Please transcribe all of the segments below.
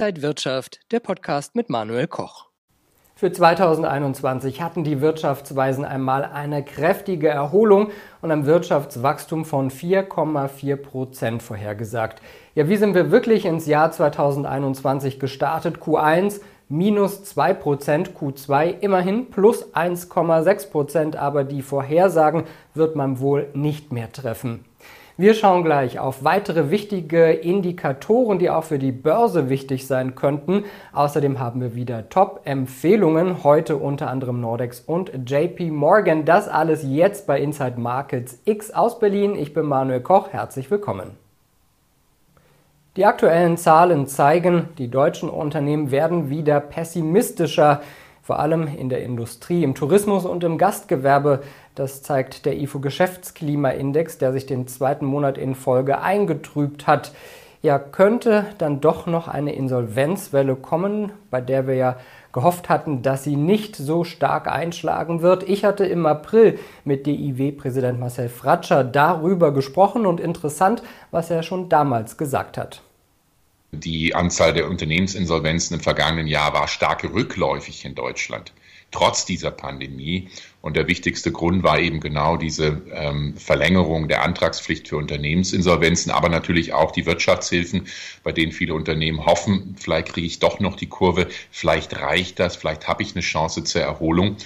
Inside Wirtschaft, der Podcast mit Manuel Koch. Für 2021 hatten die Wirtschaftsweisen einmal eine kräftige Erholung und ein Wirtschaftswachstum von 4,4 Prozent vorhergesagt. Ja, wie sind wir wirklich ins Jahr 2021 gestartet? Q1 minus 2 Prozent, Q2 immerhin plus 1,6 Prozent, aber die Vorhersagen wird man wohl nicht mehr treffen. Wir schauen gleich auf weitere wichtige Indikatoren, die auch für die Börse wichtig sein könnten. Außerdem haben wir wieder Top-Empfehlungen, heute unter anderem Nordex und JP Morgan. Das alles jetzt bei Inside Markets X aus Berlin. Ich bin Manuel Koch, herzlich willkommen. Die aktuellen Zahlen zeigen, die deutschen Unternehmen werden wieder pessimistischer vor allem in der Industrie, im Tourismus und im Gastgewerbe. Das zeigt der IFO Geschäftsklimaindex, der sich den zweiten Monat in Folge eingetrübt hat. Ja, könnte dann doch noch eine Insolvenzwelle kommen, bei der wir ja gehofft hatten, dass sie nicht so stark einschlagen wird. Ich hatte im April mit DIW-Präsident Marcel Fratscher darüber gesprochen und interessant, was er schon damals gesagt hat. Die Anzahl der Unternehmensinsolvenzen im vergangenen Jahr war stark rückläufig in Deutschland, trotz dieser Pandemie. Und der wichtigste Grund war eben genau diese ähm, Verlängerung der Antragspflicht für Unternehmensinsolvenzen, aber natürlich auch die Wirtschaftshilfen, bei denen viele Unternehmen hoffen, vielleicht kriege ich doch noch die Kurve, vielleicht reicht das, vielleicht habe ich eine Chance zur Erholung.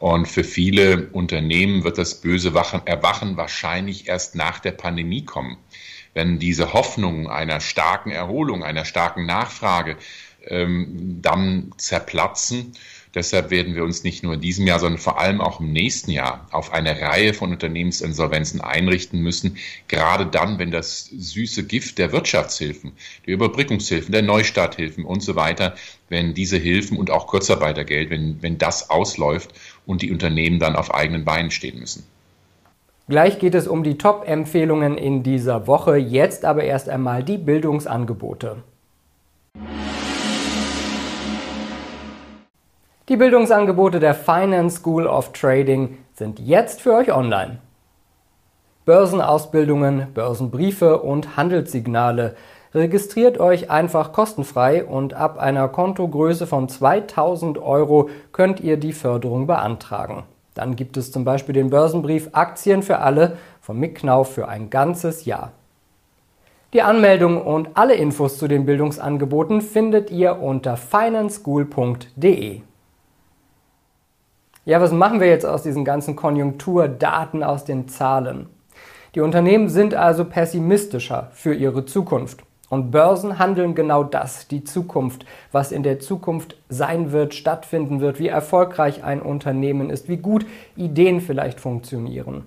Und für viele Unternehmen wird das böse Erwachen wahrscheinlich erst nach der Pandemie kommen wenn diese Hoffnung einer starken Erholung, einer starken Nachfrage ähm, dann zerplatzen. Deshalb werden wir uns nicht nur in diesem Jahr, sondern vor allem auch im nächsten Jahr auf eine Reihe von Unternehmensinsolvenzen einrichten müssen. Gerade dann, wenn das süße Gift der Wirtschaftshilfen, der Überbrückungshilfen, der Neustarthilfen und so weiter, wenn diese Hilfen und auch Kurzarbeitergeld, wenn, wenn das ausläuft und die Unternehmen dann auf eigenen Beinen stehen müssen. Gleich geht es um die Top-Empfehlungen in dieser Woche, jetzt aber erst einmal die Bildungsangebote. Die Bildungsangebote der Finance School of Trading sind jetzt für euch online. Börsenausbildungen, Börsenbriefe und Handelssignale. Registriert euch einfach kostenfrei und ab einer Kontogröße von 2000 Euro könnt ihr die Förderung beantragen. Dann gibt es zum Beispiel den Börsenbrief Aktien für alle von Mick Knauf für ein ganzes Jahr. Die Anmeldung und alle Infos zu den Bildungsangeboten findet ihr unter financeschool.de. Ja, was machen wir jetzt aus diesen ganzen Konjunkturdaten, aus den Zahlen? Die Unternehmen sind also pessimistischer für ihre Zukunft. Und Börsen handeln genau das, die Zukunft, was in der Zukunft sein wird, stattfinden wird, wie erfolgreich ein Unternehmen ist, wie gut Ideen vielleicht funktionieren.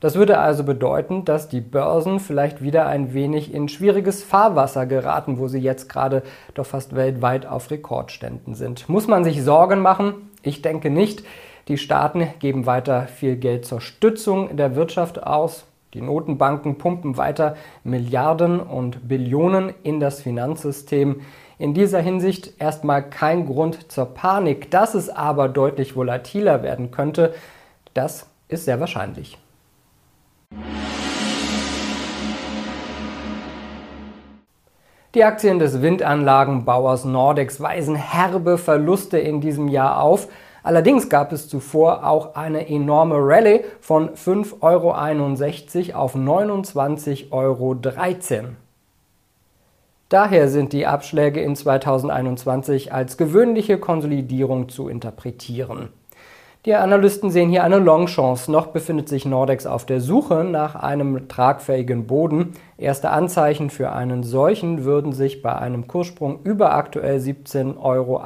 Das würde also bedeuten, dass die Börsen vielleicht wieder ein wenig in schwieriges Fahrwasser geraten, wo sie jetzt gerade doch fast weltweit auf Rekordständen sind. Muss man sich Sorgen machen? Ich denke nicht. Die Staaten geben weiter viel Geld zur Stützung der Wirtschaft aus. Die Notenbanken pumpen weiter Milliarden und Billionen in das Finanzsystem. In dieser Hinsicht erstmal kein Grund zur Panik. Dass es aber deutlich volatiler werden könnte, das ist sehr wahrscheinlich. Die Aktien des Windanlagenbauers Nordex weisen herbe Verluste in diesem Jahr auf. Allerdings gab es zuvor auch eine enorme Rallye von 5,61 Euro auf 29,13 Euro. Daher sind die Abschläge in 2021 als gewöhnliche Konsolidierung zu interpretieren. Die Analysten sehen hier eine Longchance. Noch befindet sich Nordex auf der Suche nach einem tragfähigen Boden. Erste Anzeichen für einen solchen würden sich bei einem Kurssprung über aktuell 17,98 Euro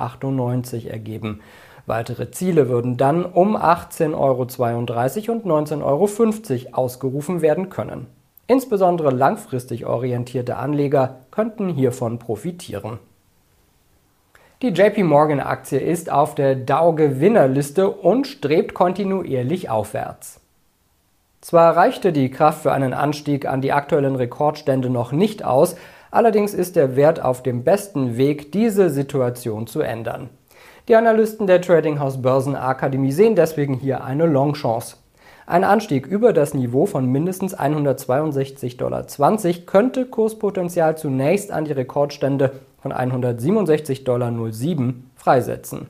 ergeben. Weitere Ziele würden dann um 18,32 Euro und 19,50 Euro ausgerufen werden können. Insbesondere langfristig orientierte Anleger könnten hiervon profitieren. Die JP Morgan Aktie ist auf der Dow Gewinnerliste und strebt kontinuierlich aufwärts. Zwar reichte die Kraft für einen Anstieg an die aktuellen Rekordstände noch nicht aus, allerdings ist der Wert auf dem besten Weg, diese Situation zu ändern. Die Analysten der Tradinghouse Börsenakademie sehen deswegen hier eine Longchance. Ein Anstieg über das Niveau von mindestens 162,20 Dollar könnte Kurspotenzial zunächst an die Rekordstände von 167,07 Dollar freisetzen.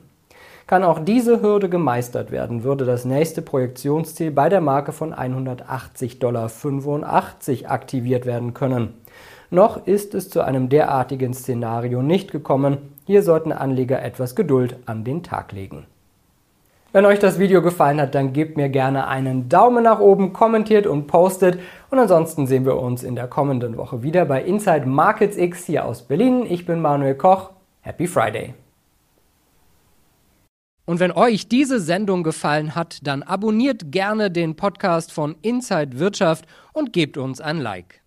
Kann auch diese Hürde gemeistert werden, würde das nächste Projektionsziel bei der Marke von 180,85 Dollar aktiviert werden können. Noch ist es zu einem derartigen Szenario nicht gekommen. Hier sollten Anleger etwas Geduld an den Tag legen. Wenn euch das Video gefallen hat, dann gebt mir gerne einen Daumen nach oben, kommentiert und postet. Und ansonsten sehen wir uns in der kommenden Woche wieder bei Inside Markets X hier aus Berlin. Ich bin Manuel Koch. Happy Friday! Und wenn euch diese Sendung gefallen hat, dann abonniert gerne den Podcast von Inside Wirtschaft und gebt uns ein Like.